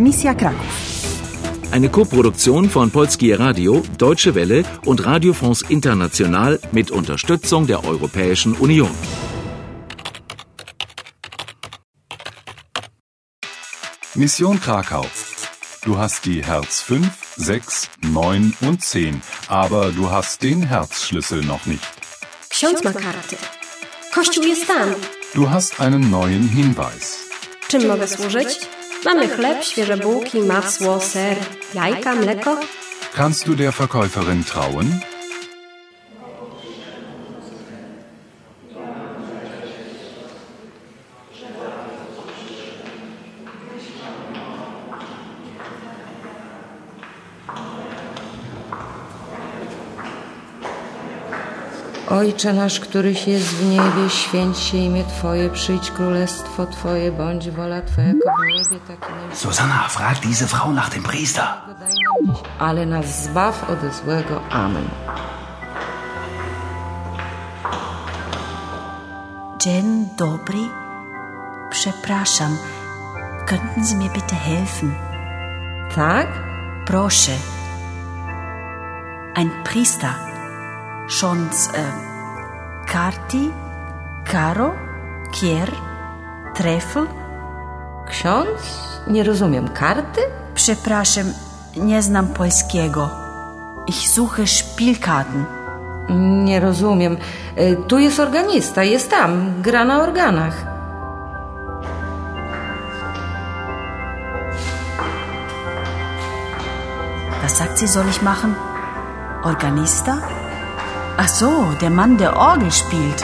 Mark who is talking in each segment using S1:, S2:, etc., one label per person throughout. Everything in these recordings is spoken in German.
S1: Misja Kraków.
S2: Eine Koproduktion von Polskie Radio, Deutsche Welle und Radio France International mit Unterstützung der Europäischen Union.
S3: Mission Krakau. Du hast die Herz 5, 6, 9 und 10, aber du hast den Herzschlüssel noch nicht.
S4: Ksiądz ma karty. Kościół jest tam.
S3: Du hast einen neuen Hinweis.
S4: Czym mogę służyć? Mamy chleb, świeże bułki, masło, ser, jajka, mleko.
S3: Kannst du der Verkäuferin trauen?
S5: Ojcze nasz, któryś jest w niebie, święć się imię Twoje, przyjdź królestwo Twoje, bądź wola Twoja jak w niebie, tak i.
S6: Susanna, frag diese Frau nach dem Priester.
S5: Ale nas zbaw ode złego. Amen.
S7: Dzień dobry. Przepraszam. Könnten Sie mir bitte helfen?
S5: Tak?
S7: Proszę. Ein Priester. Schon äh, Karti, Karo, Kier, Treffel?
S5: Ksiądz? Nie rozumiem. Karty?
S7: Przepraszam, nie znam polskiego. Ich suche Spielkarten.
S5: Nie rozumiem. Y, Tu jest organista, jest tam, gra na organach.
S7: Was sagt sie, soll ich machen? Organista? Ach so, der Mann, der Orgel spielt.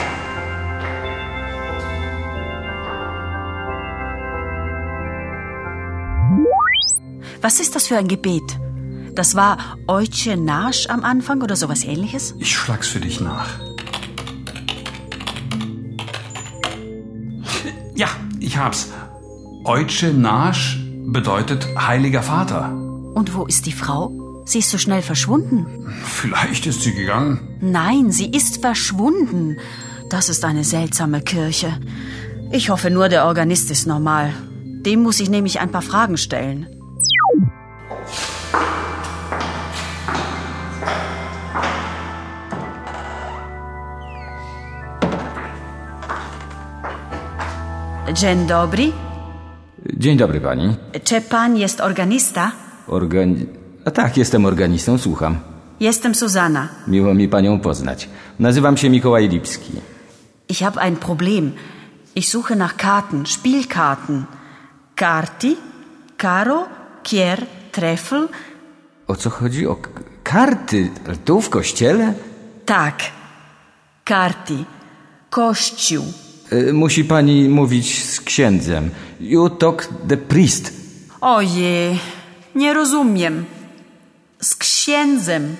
S7: Was ist das für ein Gebet? Das war Oiche Nasch am Anfang oder sowas ähnliches?
S6: Ich schlag's für dich nach. Ja, ich hab's. Eutsche Nasch bedeutet Heiliger Vater.
S7: Und wo ist die Frau? Sie ist so schnell verschwunden.
S6: Vielleicht ist sie gegangen.
S7: Nein, sie ist verschwunden. Das ist eine seltsame Kirche. Ich hoffe nur, der Organist ist normal. Dem muss ich nämlich ein paar Fragen stellen. Dzień dobry.
S8: Dzień dobry pani.
S7: Czy pan jest organista?
S8: Organi... A tak, jestem organistą, słucham.
S7: Jestem Susanna.
S8: Miło mi panią poznać. Nazywam się Mikołaj Lipski.
S7: Ich habe ein Problem. Ich suche nach Karten, Spielkarten. Karti, Karo, Kier, Treffel.
S8: O co chodzi? O karty? Tu w kościele?
S7: Tak. Karti. Kościół.
S8: Y, musi pani mówić z księdzem. You talk the priest.
S7: Ojej, nie rozumiem. Z księdzem.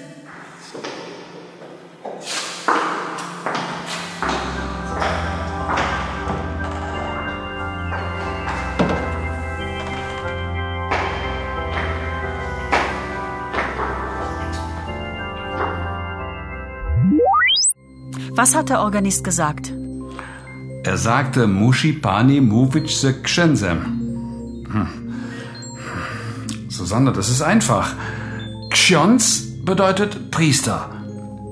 S7: Was hat der Organist gesagt?
S6: Er sagte Mushi Pani Mówić ze Księdzem. Hm. Susanne, das ist einfach. Ksiądz bedeutet Priester.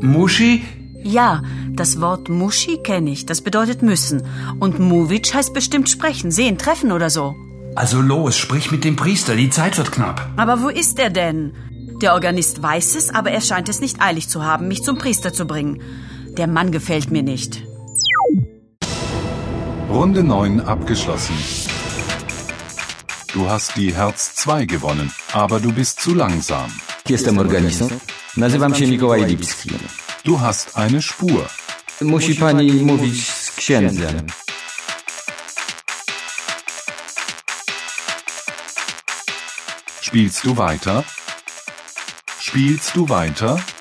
S6: Mushi,
S7: Ja, das Wort Muschi kenne ich. Das bedeutet müssen. Und Movic heißt bestimmt sprechen, sehen, treffen oder so.
S6: also los, sprich mit dem Priester, die Zeit wird knapp.
S7: Aber wo ist er denn? Der Organist weiß es, aber er scheint es nicht eilig zu haben, mich zum Priester zu bringen. Der Mann gefällt mir nicht.
S3: Runde 9 abgeschlossen. Du hast die Herz 2 gewonnen, aber du bist zu langsam.
S8: Jestem organistą. Nazywam się Mikołaj Lipski.
S3: Du hast eine Spur.
S8: Musi pani mówić z księdzem.
S3: Spielst du weiter? Spielst du weiter?